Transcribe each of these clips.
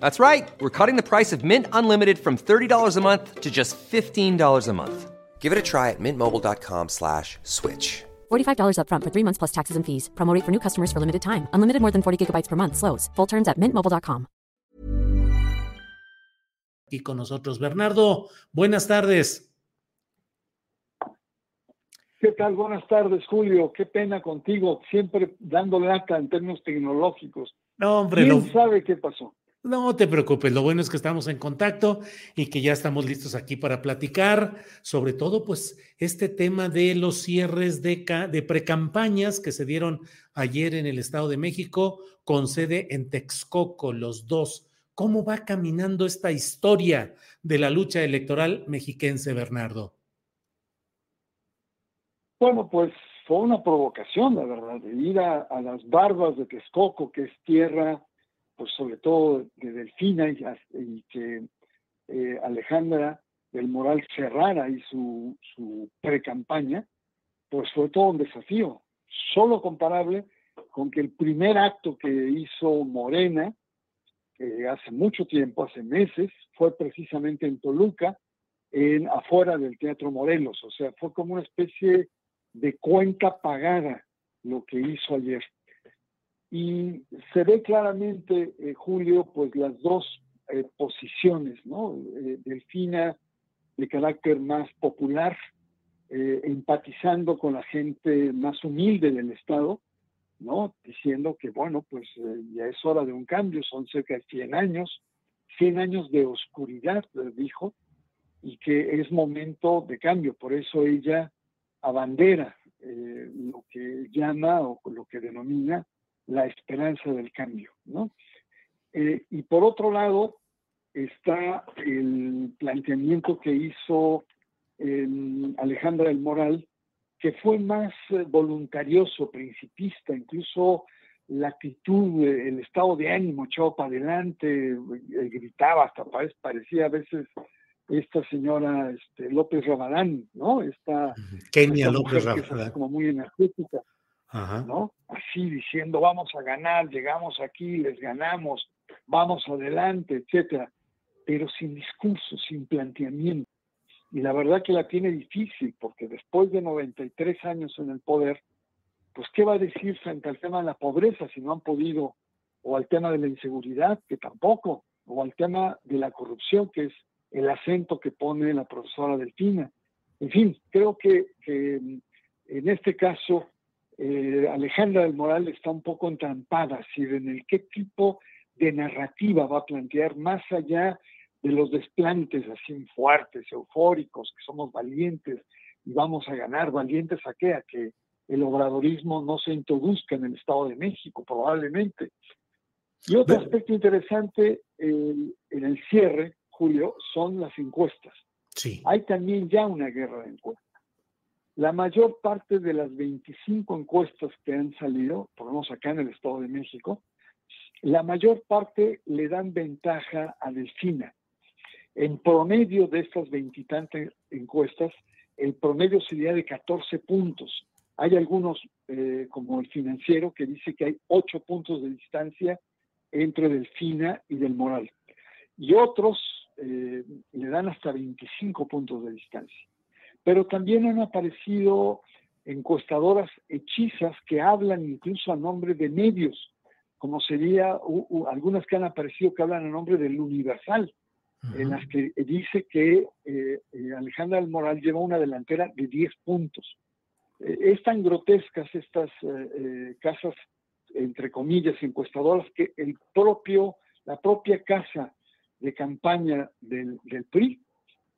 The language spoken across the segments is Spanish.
That's right. We're cutting the price of Mint Unlimited from $30 a month to just $15 a month. Give it a try at mintmobile.com slash switch. $45 up front for three months plus taxes and fees. Promo rate for new customers for limited time. Unlimited more than 40 gigabytes per month. Slows. Full terms at mintmobile.com. Y con nosotros, Bernardo, buenas tardes. ¿Qué tal? Buenas tardes, Julio. Qué pena contigo, siempre dando lata en términos tecnológicos. No, hombre, ¿Quién lo- sabe qué pasó? No te preocupes, lo bueno es que estamos en contacto y que ya estamos listos aquí para platicar, sobre todo pues este tema de los cierres de, ca- de precampañas que se dieron ayer en el Estado de México con sede en Texcoco, los dos. ¿Cómo va caminando esta historia de la lucha electoral mexiquense, Bernardo? Bueno, pues fue una provocación, la verdad, de ir a, a las barbas de Texcoco, que es tierra, pues sobre todo de Delfina y, que eh, Alejandra del Moral cerrara ahí su, pre-campaña, pues fue todo un desafío, solo comparable con que el primer acto que hizo Morena, hace mucho tiempo, hace meses, fue precisamente en Toluca, en afuera del Teatro Morelos, o sea, fue como una especie de cuenta pagada lo que hizo ayer. Y se ve claramente, eh, Julio, pues las dos eh, posiciones, ¿no? Eh, Delfina de carácter más popular, eh, empatizando con la gente más humilde del Estado, ¿no? Diciendo que, bueno, pues eh, ya es hora de un cambio, son cerca de 100 años, 100 años de oscuridad, eh, dijo, y que es momento de cambio. Por eso ella abandera lo que llama o lo que denomina la esperanza del cambio, ¿no? Eh, y por otro lado está el planteamiento que hizo eh, Alejandra del Moral, que fue más eh, voluntarioso, principista, incluso la actitud, eh, el estado de ánimo echado para adelante, eh, gritaba, hasta pare- parecía a veces esta señora este, López Rabadán, ¿no? Esta, Kenia esta López Rabadán. como muy energética. ¿No? Así diciendo, vamos a ganar, llegamos aquí, les ganamos, vamos adelante, etcétera, pero sin discurso, sin planteamiento. Y la verdad que la tiene difícil, porque después de 93 años en el poder, pues ¿qué va a decir frente al tema de la pobreza si no han podido, o al tema de la inseguridad, que tampoco, o al tema de la corrupción, que es el acento que pone la profesora Delfina. En fin, creo que, que en este caso eh, Alejandra del Moral está un poco entrampada, es decir, en el qué tipo de narrativa va a plantear más allá de los desplantes así fuertes, eufóricos, que somos valientes y vamos a ganar, valientes a qué, a que el obradorismo no se introduzca en el Estado de México, probablemente. Y otro aspecto interesante eh, en el cierre, Julio, son las encuestas Sí. hay también ya una guerra de encuestas. La mayor parte de las 25 encuestas que han salido, por lo menos acá en el Estado de México, la mayor parte le dan ventaja a Delfina. En promedio de estas veintitantas encuestas, el promedio sería de 14 puntos. Hay algunos, eh, como el financiero, que dice que hay 8 puntos de distancia entre Delfina y del Moral. Y otros eh, le dan hasta 25 puntos de distancia. Pero también han aparecido encuestadoras hechizas que hablan incluso a nombre de medios, como sería u- u- algunas que han aparecido que hablan a nombre del Universal, en las que dice que eh, eh, Alejandra del Moral lleva una delantera de 10 puntos. Eh, es tan grotescas estas casas, entre comillas, encuestadoras, que el propio, la propia casa de campaña del, del PRI,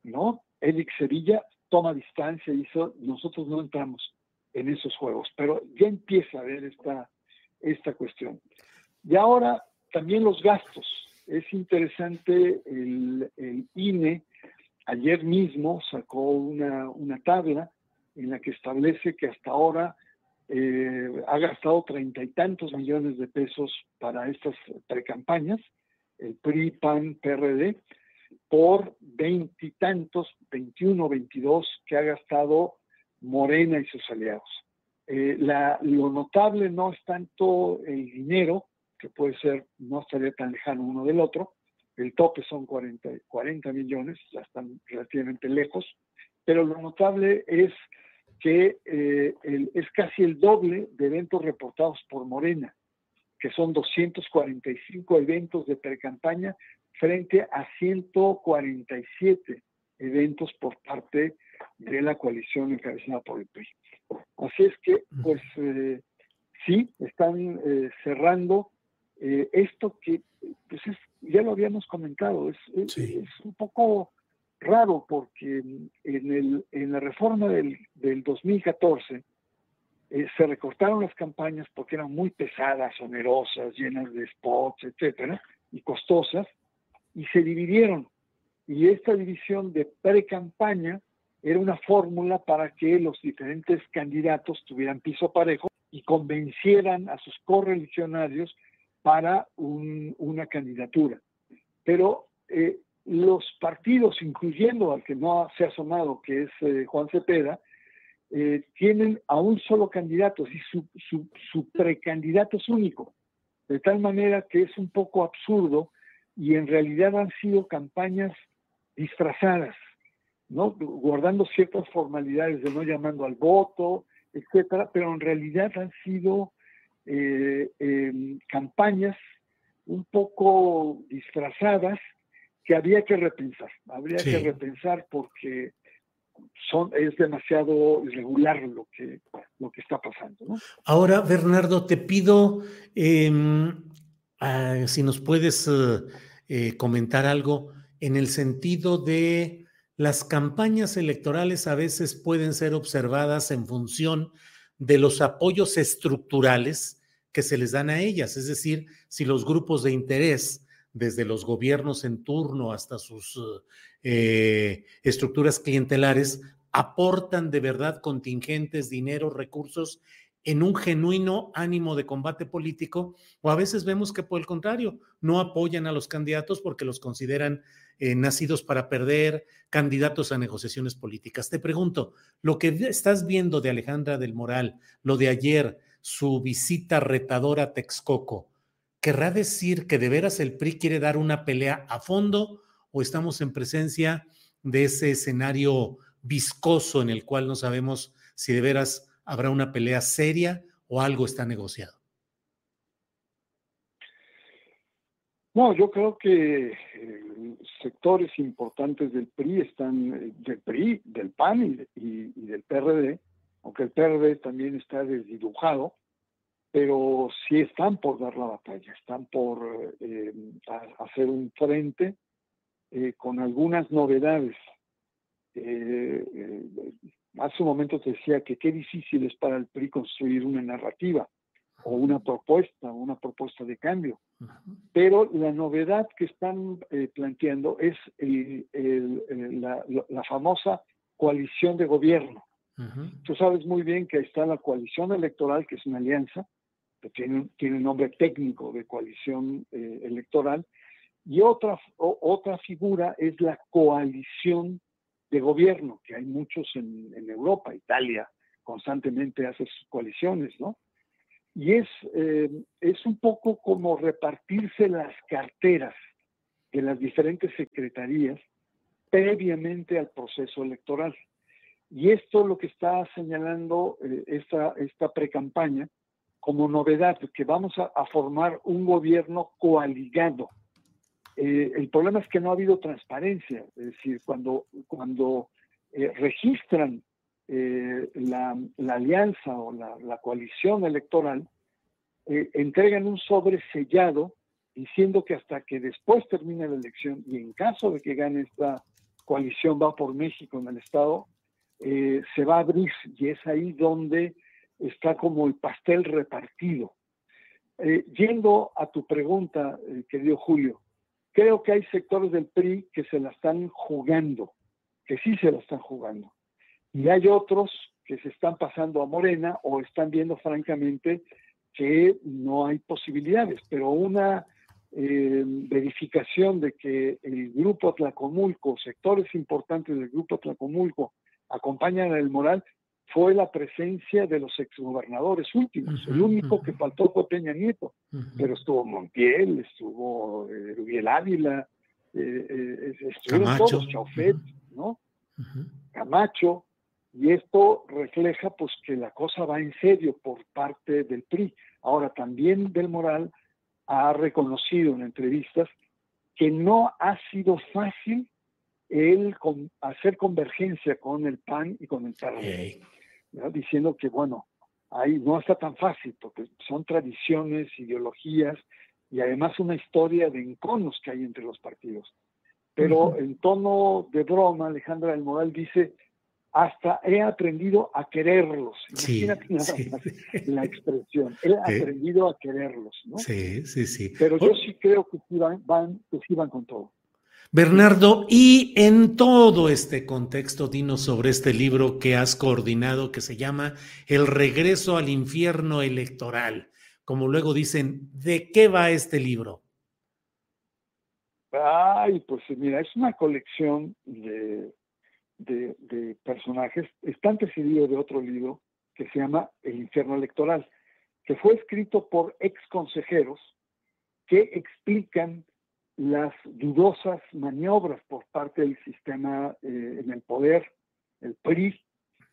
¿no? Eric Sevilla toma distancia y dice, nosotros no entramos en esos juegos, pero ya empieza a ver esta, esta cuestión. Y ahora también los gastos. Es interesante, el, INE ayer mismo sacó una, tabla en la que establece que hasta ahora eh, ha gastado treinta y tantos millones de pesos para estas precampañas, el PRI, PAN, PRD, por veintitantos, veintiuno, veintidós que ha gastado Morena y sus aliados. Eh, lo notable no es tanto el dinero, que puede ser, no estaría tan lejano uno del otro, el tope son 40, 40 millones, ya están relativamente lejos, pero lo notable es que eh, es casi el doble de eventos reportados por Morena, que son 245 eventos de precampaña frente a 147 eventos por parte de la coalición encabezada por el PRI. Así es que, pues eh, sí, están eh, cerrando eh, esto que, pues es, ya lo habíamos comentado, es, es, un poco raro porque en, el, en la reforma del, del 2014 se recortaron las campañas porque eran muy pesadas, onerosas, llenas de spots, etcétera, y costosas, y se dividieron. Y esta división de pre-campaña era una fórmula para que los diferentes candidatos tuvieran piso parejo y convencieran a sus correligionarios para una candidatura. Pero eh, los partidos, incluyendo al que no se ha asomado, que es eh, Juan Cepeda, eh, tienen a un solo candidato, y su, su, su precandidato es único, de tal manera que es un poco absurdo y en realidad han sido campañas disfrazadas, ¿no? guardando ciertas formalidades de no llamando al voto, etcétera, pero en realidad han sido eh, em, campañas un poco disfrazadas que había que repensar, habría que repensar porque son, es demasiado irregular lo que, lo que está pasando. Ahora, Bernardo, te pido em, si nos puedes eh, comentar algo en el sentido de las campañas electorales a veces pueden ser observadas en función de los apoyos estructurales que se les dan a ellas, es decir, si los grupos de interés, desde los gobiernos en turno hasta sus eh, estructuras clientelares, aportan de verdad contingentes, dinero, recursos en un genuino ánimo de combate político, o a veces vemos que por el contrario, no apoyan a los candidatos porque los consideran eh, nacidos para perder, candidatos a negociaciones políticas. Te pregunto, lo que estás viendo de Alejandra del Moral, lo de ayer, su visita retadora a Texcoco, ¿querrá decir que de veras el PRI quiere dar una pelea a fondo o estamos en presencia de ese escenario viscoso en el cual no sabemos si de veras ¿Habrá una pelea seria o algo está negociado? No, yo creo que eh, sectores importantes del PRI están, eh, del PRI, del PAN y, del PRD, aunque el PRD también está desdibujado, pero sí están por dar la batalla, están por eh, hacer un frente con algunas novedades hace un momento te decía que qué difícil es para el PRI construir una narrativa o una propuesta, una propuesta de cambio. Pero la novedad que están eh, planteando es la, famosa coalición de gobierno. Tú sabes muy bien que está la coalición electoral, que es una alianza, que tiene, tiene un nombre técnico de coalición eh, electoral, y otra, otra figura es la coalición de gobierno, que hay muchos en, Europa, Italia constantemente hace sus coaliciones, ¿no? Y es, eh, es un poco como repartirse las carteras de las diferentes secretarías previamente al proceso electoral. Y esto lo que está señalando eh, esta, esta pre-campaña como novedad, que vamos a, a, formar un gobierno coaligado, eh, el problema es que no ha habido transparencia, es decir, cuando, cuando eh, registran eh, la, alianza o la, coalición electoral, entregan un sobre sellado diciendo que hasta que después termine la elección y en caso de que gane esta coalición va por México en el Estado, se va a abrir y es ahí donde está como el pastel repartido. yendo a tu pregunta, querido Julio, Creo que hay sectores del PRI que se la están jugando, que sí se la están jugando. Y hay otros que se están pasando a Morena o están viendo francamente que no hay posibilidades, pero una eh, verificación de que el grupo Tlacomulco, sectores importantes del grupo Tlacomulco, acompañan al Moral, fue la presencia de los exgobernadores últimos. el único que faltó fue Peña Nieto, pero estuvo Montiel, estuvo eh, Ávila, eh, eh estuvieron todos, Chaufet, ¿no? Camacho, y esto refleja pues que la cosa va en serio por parte del PRI. Ahora también Del Moral ha reconocido en entrevistas que no ha sido fácil el hacer convergencia con el PAN y con el PRD diciendo que, bueno, ahí no está tan fácil, porque son tradiciones, ideologías y además una historia de enconos que hay entre los partidos. Pero en tono de broma, Alejandra del Moral dice, hasta he aprendido a quererlos. Imagínate la expresión. He aprendido a quererlos, ¿no? Sí, sí, sí. Pero yo sí creo que van, van, que sí van con todo. Bernardo, y en todo este contexto, dinos sobre este libro que has coordinado que se llama El regreso al infierno electoral. Como luego dicen, ¿de qué va este libro? Ay, pues mira, es una colección de, de, personajes. Está antecedido de otro libro que se llama El infierno electoral, que fue escrito por ex consejeros que explican las dudosas maniobras por parte del sistema eh, en el poder, el PRI,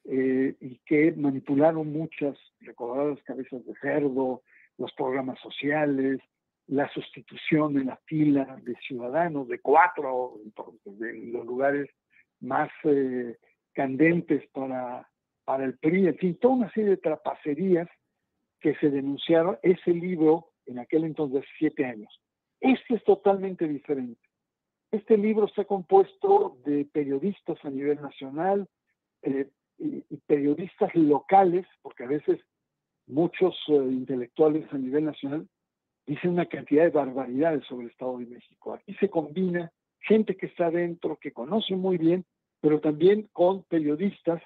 eh, y que manipularon muchas recordadas cabezas de cerdo, los programas sociales, la sustitución en la fila de ciudadanos, de cuatro, de los lugares más eh, candentes para, para el PRI, en fin, toda una serie de trapacerías que se denunciaron. Ese libro, en aquel entonces, siete años, este es totalmente diferente. Este libro está compuesto de periodistas a nivel nacional eh, y, periodistas locales, porque a veces muchos eh, intelectuales a nivel nacional dicen una cantidad de barbaridades sobre el Estado de México. Aquí se combina gente que está dentro, que conoce muy bien, pero también con periodistas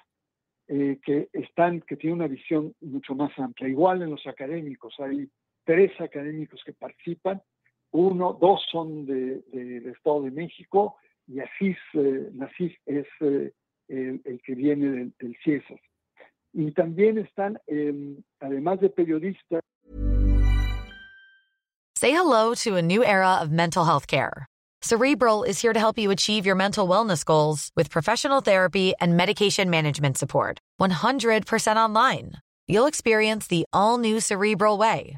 eh, que están, que tienen una visión mucho más amplia. Igual en los académicos, hay tres académicos que participan uno, dos son del de, Estado de México y Asís, eh, es eh, el, el, que viene del, del CIESAS. Y también están, eh, además de periodistas. Say hello to a new era of mental health care. Cerebral is here to help you achieve your mental wellness goals with professional therapy and medication management support. 100% online. You'll experience the all new Cerebral Way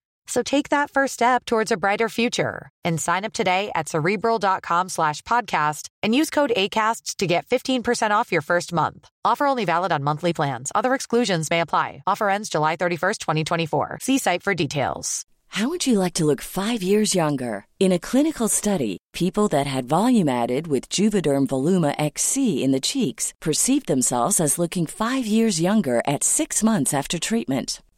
So take that first step towards a brighter future and sign up today at cerebral.com slash podcast and use code ACasts to get 15% off your first month. Offer only valid on monthly plans. Other exclusions may apply. Offer ends July 31st, 2024. See site for details. How would you like to look five years younger? In a clinical study, people that had volume added with Juvederm Voluma XC in the cheeks perceived themselves as looking five years younger at six months after treatment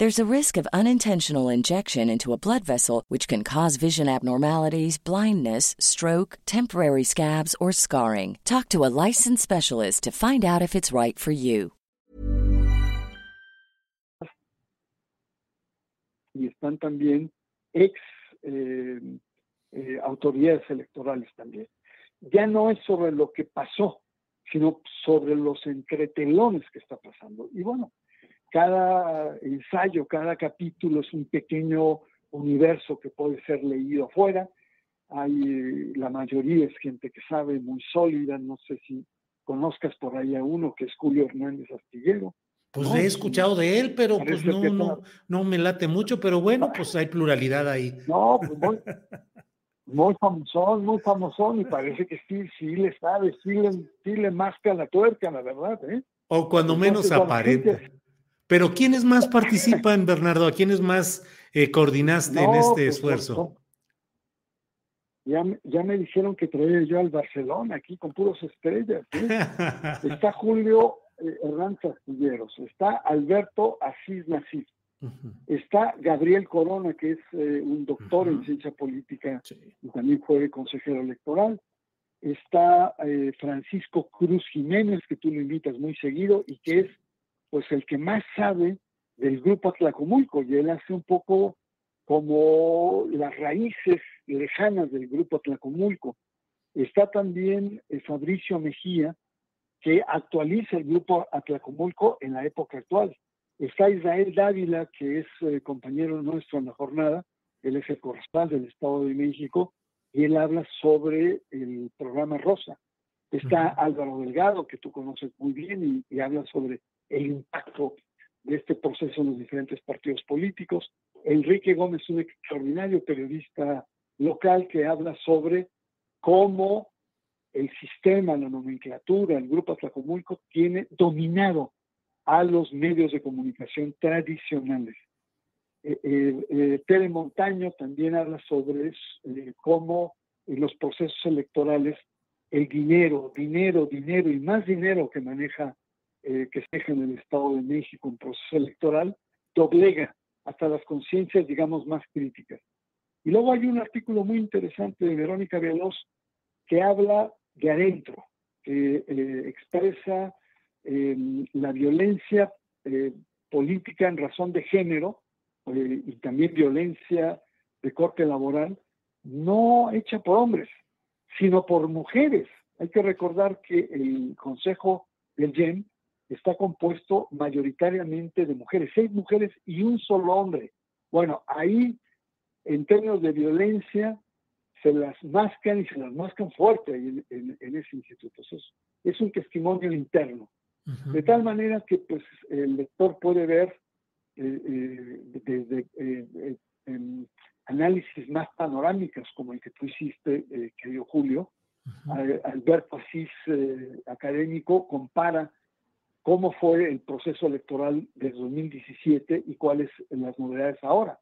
There's a risk of unintentional injection into a blood vessel, which can cause vision abnormalities, blindness, stroke, temporary scabs, or scarring. Talk to a licensed specialist to find out if it's right for you. Y están también ex eh, eh, autoridades electorales también. Ya no es sobre lo que pasó, sino sobre los entretelones que está pasando. Y bueno, cada ensayo, cada capítulo es un pequeño universo que puede ser leído afuera. Hay, la mayoría es gente que sabe, muy sólida, no sé si conozcas por ahí a uno que es Julio Hernández Astillero. Pues he escuchado de él, pero pues no, no, no me late mucho, pero bueno, pues hay pluralidad ahí. No, pues muy, muy famosón, muy famosón, y parece que sí, sí le sabe, sí le, sí le masca la tuerca, la verdad, ¿eh? O cuando menos aparenta. Pero ¿quiénes más participan, Bernardo? ¿A quiénes más eh, coordinaste en este pues, esfuerzo? Ya, ya, me dijeron que traía yo al Barcelona aquí con puros estrellas. ¿eh? está Julio eh, Hernández Astilleros, está Alberto Asís Nasif, está Gabriel Corona, que es eh, un doctor en ciencia política y también fue consejero electoral. Está Francisco Cruz Jiménez, que tú lo invitas muy seguido y que es pues el que más sabe del grupo Atlacomulco y él hace un poco como las raíces lejanas del grupo Atlacomulco. Está también eh, Fabricio Mejía, que actualiza el grupo Atlacomulco en la época actual. Está Israel Dávila, que es eh, compañero nuestro en la jornada, él es el corresponsal del Estado de México, y él habla sobre el programa Rosa. Está Álvaro Delgado, que tú conoces muy bien, y habla sobre el impacto de este proceso en los diferentes partidos políticos. Enrique Gómez, un extraordinario periodista local que habla sobre cómo el sistema, la nomenclatura, el grupo Atlacomulco tiene dominado a los medios de comunicación tradicionales. Eh, eh, eh Tere Montaño también habla sobre eh, cómo en los procesos electorales el dinero, dinero, dinero y más dinero que maneja eh, que se deja en el Estado de México en proceso electoral doblega hasta las conciencias, digamos, más críticas. Y luego hay un artículo muy interesante de Verónica Veloz que habla de adentro, que eh, expresa em, la violencia eh, política en razón de género y también violencia de corte laboral, no hecha por hombres, sino por mujeres. Hay que recordar que el Consejo del GEM está compuesto mayoritariamente de mujeres, seis mujeres y un solo hombre. Bueno, ahí, en términos de violencia, se las mascan y se las mascan fuerte en, ese instituto. es, un testimonio interno. De tal manera que pues, el lector puede ver eh, eh, desde eh, análisis más panorámicos como el que tú hiciste, querido Julio, Alberto Asís, académico, compara cómo fue el proceso electoral de 2017 y cuáles las novedades ahora.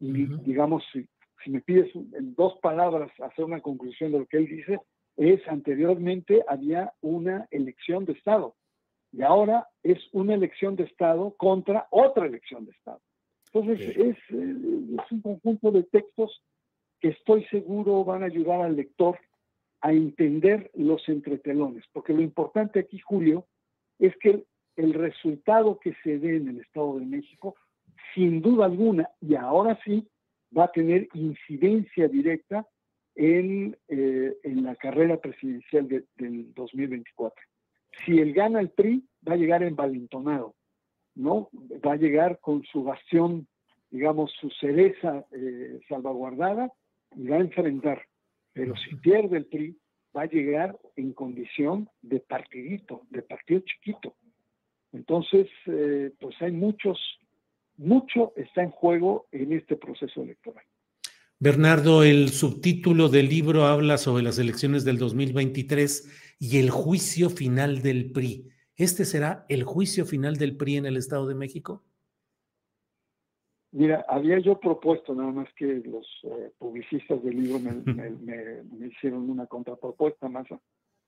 Y digamos, si, me pides en dos palabras hacer una conclusión de lo que él dice, es anteriormente había una elección de Estado y ahora es una elección de Estado contra otra elección de Estado. Entonces, es, es un conjunto de textos que estoy seguro van a ayudar al lector a entender los entretelones, porque lo importante aquí, Julio, es que el resultado que se dé en el Estado de México, sin duda alguna, y ahora sí, va a tener incidencia directa en, eh, en la carrera presidencial del 2024. Si él gana el PRI, va a llegar envalentonado, ¿no? Va a llegar con su bastión, digamos, su cereza eh, salvaguardada y va a enfrentar. Pero si pierde el PRI, va a llegar en condición de partidito, de partido chiquito. Entonces, eh, pues hay muchos, mucho está en juego en este proceso electoral. Bernardo, el subtítulo del libro habla sobre las elecciones del 2023 y el juicio final del PRI. ¿Este será el juicio final del PRI en el Estado de México? Mira, había yo propuesto, nada más que los eh, publicistas del libro me, hicieron una contrapropuesta más,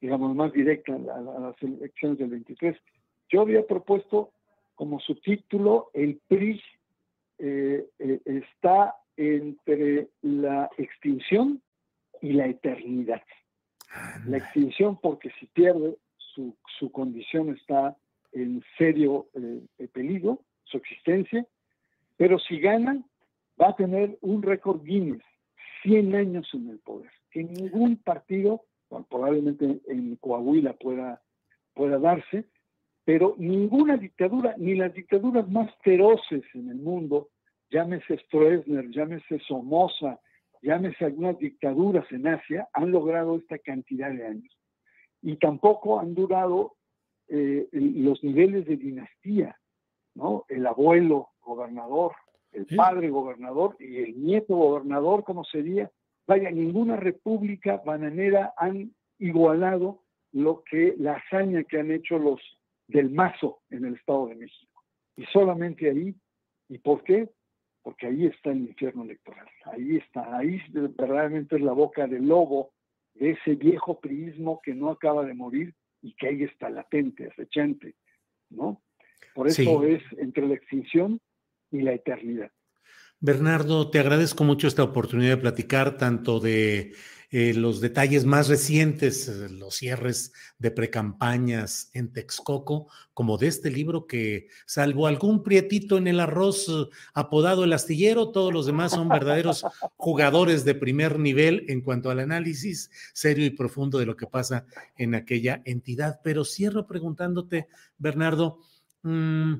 digamos, más directa a, las elecciones del 23. Yo había propuesto como subtítulo, el PRI eh, eh, está entre la extinción y la eternidad. La extinción porque si pierde, su, su condición está en serio peligro, su existencia, pero si gana, va a tener un récord Guinness, 100 años en el poder, que ningún partido, probablemente en Coahuila pueda, pueda darse, pero ninguna dictadura, ni las dictaduras más feroces en el mundo, llámese Stroessner, llámese Somoza, llámese algunas dictaduras en Asia, han logrado esta cantidad de años. Y tampoco han durado eh, los niveles de dinastía, ¿no? El abuelo gobernador, el padre gobernador y el nieto gobernador, como sería. Vaya, ninguna república bananera han igualado lo que la hazaña que han hecho los del Mazo en el Estado de México. Y solamente ahí, ¿y por qué? Porque ahí está el infierno electoral. Ahí está, ahí verdaderamente es la boca del lobo de ese viejo priismo que no acaba de morir y que ahí está latente, acechante, ¿no? Por eso es entre la extinción y la eternidad. Bernardo, te agradezco mucho esta oportunidad de platicar tanto de eh, los detalles más recientes, los cierres de precampañas en Texcoco, como de este libro que, salvo algún prietito en el arroz eh, apodado el astillero, todos los demás son verdaderos jugadores de primer nivel en cuanto al análisis serio y profundo de lo que pasa en aquella entidad. Pero cierro preguntándote, Bernardo, mmm,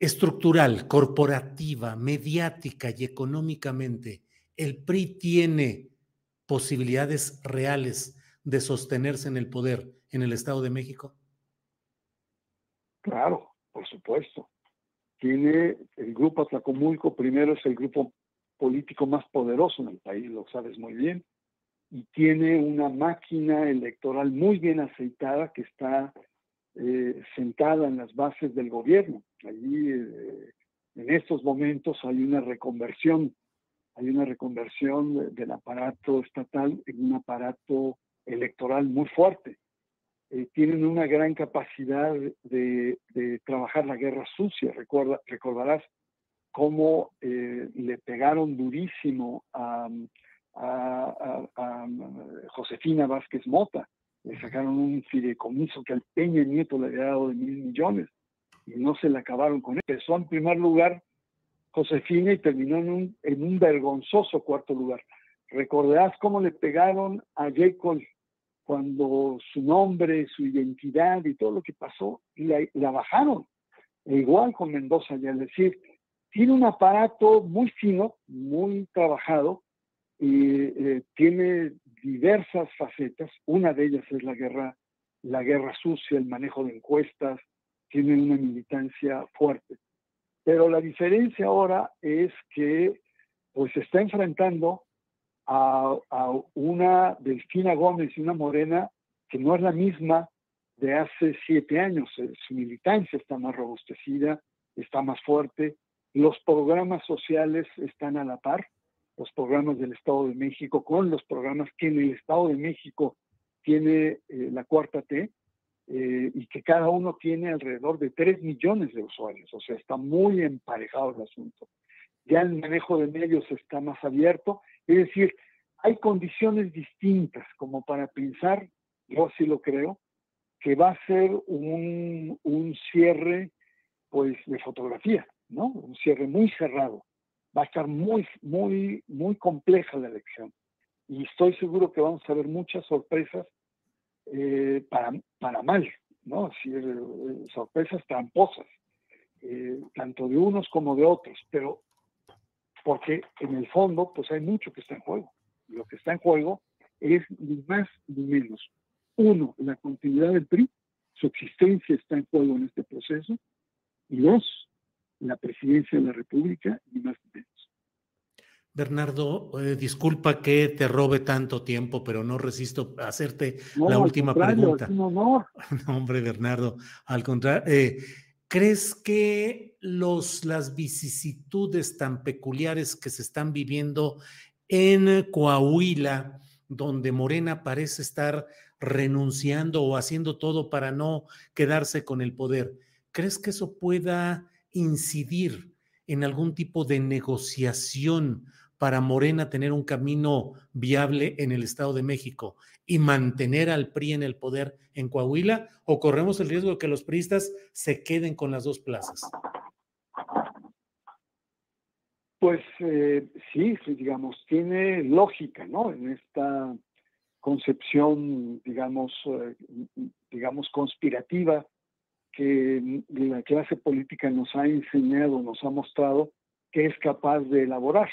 estructural, corporativa, mediática y económicamente, el PRI tiene posibilidades reales de sostenerse en el poder en el Estado de México? Claro, por supuesto. Tiene el grupo Atlacomulco, primero es el grupo político más poderoso en el país, lo sabes muy bien, y tiene una máquina electoral muy bien aceitada que está eh, sentada en las bases del gobierno. Allí, eh, en estos momentos, hay una reconversión, hay una reconversión del aparato estatal en un aparato electoral muy fuerte. Eh, tienen una gran capacidad de, trabajar la guerra sucia. Recuerda, recordarás cómo le pegaron durísimo a, a, Josefina Vázquez Mota le sacaron un fideicomiso que al Peña Nieto le había dado de mil millones y no se le acabaron con él. Empezó en primer lugar Josefina y terminó en un, en un vergonzoso cuarto lugar. Recordarás cómo le pegaron a Jacob cuando su nombre, su identidad y todo lo que pasó, la, la bajaron. E igual con Mendoza, ya es decir, tiene un aparato muy fino, muy trabajado, y eh, tiene diversas facetas. Una de ellas es la guerra, la guerra sucia, el manejo de encuestas, tiene una militancia fuerte. Pero la diferencia ahora es que pues se está enfrentando a, a una Delfina Gómez y una Morena que no es la misma de hace siete años. Eh, su militancia está más robustecida, está más fuerte, los programas sociales están a la par los programas del Estado de México con los programas que en el Estado de México tiene eh, la cuarta T eh, y que cada uno tiene alrededor de 3 millones de usuarios, o sea, está muy emparejado el asunto. Ya el manejo de medios está más abierto, es decir, hay condiciones distintas como para pensar, yo sí lo creo, que va a ser un, un cierre pues de fotografía, ¿no? Un cierre muy cerrado va a estar muy, muy, muy compleja la elección. Y estoy seguro que vamos a ver muchas sorpresas eh, para, para mal, ¿no? Eh, sorpresas tramposas, eh, tanto de unos como de otros, pero porque en el fondo, pues hay mucho que está en juego. Lo que está en juego es ni más ni menos. Uno, la continuidad del PRI, su existencia está en juego en este proceso. Y dos, la presidencia de la República y más menos. Bernardo, eh, disculpa que te robe tanto tiempo, pero no resisto a hacerte la última pregunta. No, hombre, Bernardo, al contrario, eh, ¿crees que los, las vicisitudes tan peculiares que se están viviendo en Coahuila, donde Morena parece estar renunciando o haciendo todo para no quedarse con el poder, ¿crees que eso pueda incidir en algún tipo de negociación para Morena tener un camino viable en el Estado de México y mantener al PRI en el poder en Coahuila o corremos el riesgo de que los priistas se queden con las dos plazas? Pues eh, sí, digamos, tiene lógica, ¿no? En esta concepción, digamos, eh, digamos, conspirativa que la clase política nos ha enseñado, nos ha mostrado que es capaz de elaborar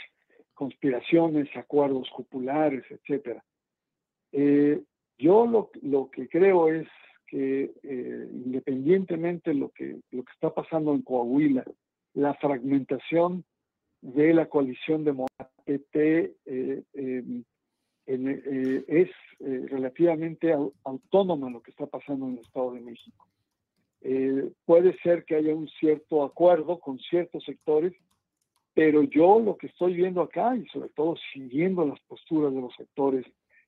conspiraciones, acuerdos populares, etcétera. Eh, yo lo, lo, que creo es que eh, independientemente de lo que, lo que está pasando en Coahuila, la fragmentación de la coalición de PT eh, em, es relativamente autónoma lo que está pasando en el Estado de México. Puede ser que haya un cierto acuerdo con ciertos sectores pero yo lo que estoy viendo acá, y sobre todo siguiendo las posturas de los sectores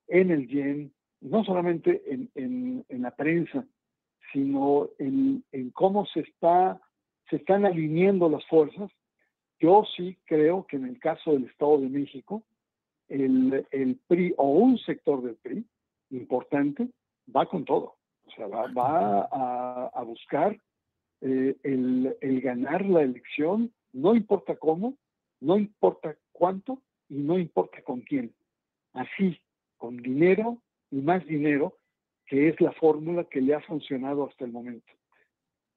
en el YEN, no solamente en, la prensa, sino en, cómo se, está, se están alineando las fuerzas, yo sí creo que en el caso del Estado de México, el, el PRI o un sector del PRI importante va con todo. Sea, va, a, buscar eh, el, el ganar la elección no importa cómo, no importa cuánto y no importa con quién. Así, con dinero y más dinero, que es la fórmula que le ha funcionado hasta el momento.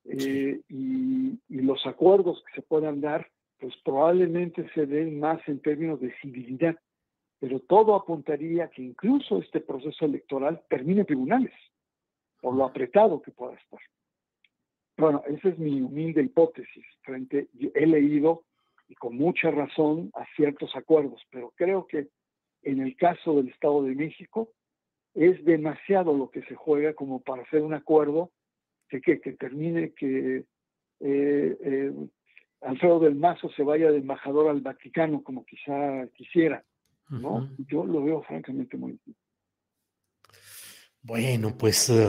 Eh, y, los acuerdos que se puedan dar, pues probablemente se den más en términos de civilidad, pero todo apuntaría a que incluso este proceso electoral termine en tribunales, por lo apretado que pueda estar. Bueno, esa es mi humilde hipótesis. Frente, he leído y con mucha razón a ciertos acuerdos, pero creo que en el caso del Estado de México es demasiado lo que se juega como para hacer un acuerdo que, que, termine que eh, eh, Alfredo del Mazo se vaya de embajador al Vaticano como quizá quisiera. ¿no? Yo lo veo francamente muy difícil. Bueno, pues eh,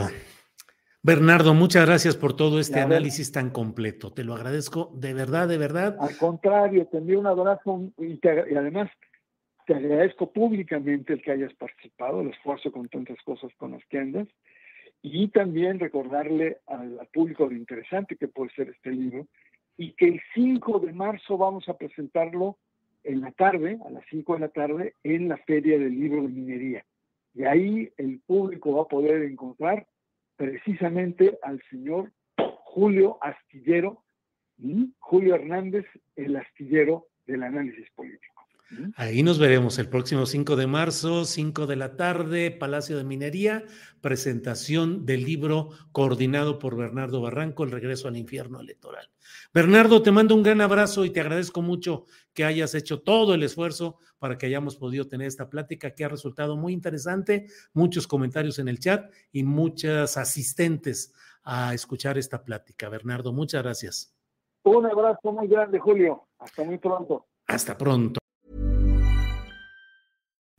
Bernardo, muchas gracias por todo este análisis tan completo. Te lo agradezco de verdad, de verdad. Al contrario, te envío un abrazo y, además te agradezco públicamente el que hayas participado, el esfuerzo con tantas cosas con las que andas. Y también recordarle al, público lo interesante que puede ser este libro y que el 5 de marzo vamos a presentarlo en la tarde, a las 5 de la tarde, en la Feria del Libro de Minería. Y ahí el público va a poder encontrar precisamente al señor Julio Astillero, Julio Hernández, el astillero del análisis político. Ahí nos veremos el próximo 5 de marzo, 5 de la tarde, Palacio de Minería, presentación del libro coordinado por Bernardo Barranco, El regreso al infierno electoral. Bernardo, te mando un gran abrazo y te agradezco mucho que hayas hecho todo el esfuerzo para que hayamos podido tener esta plática que ha resultado muy interesante, muchos comentarios en el chat y muchas asistentes a escuchar esta plática. Bernardo, muchas gracias. Un abrazo muy grande, Julio. Hasta muy pronto. Hasta pronto.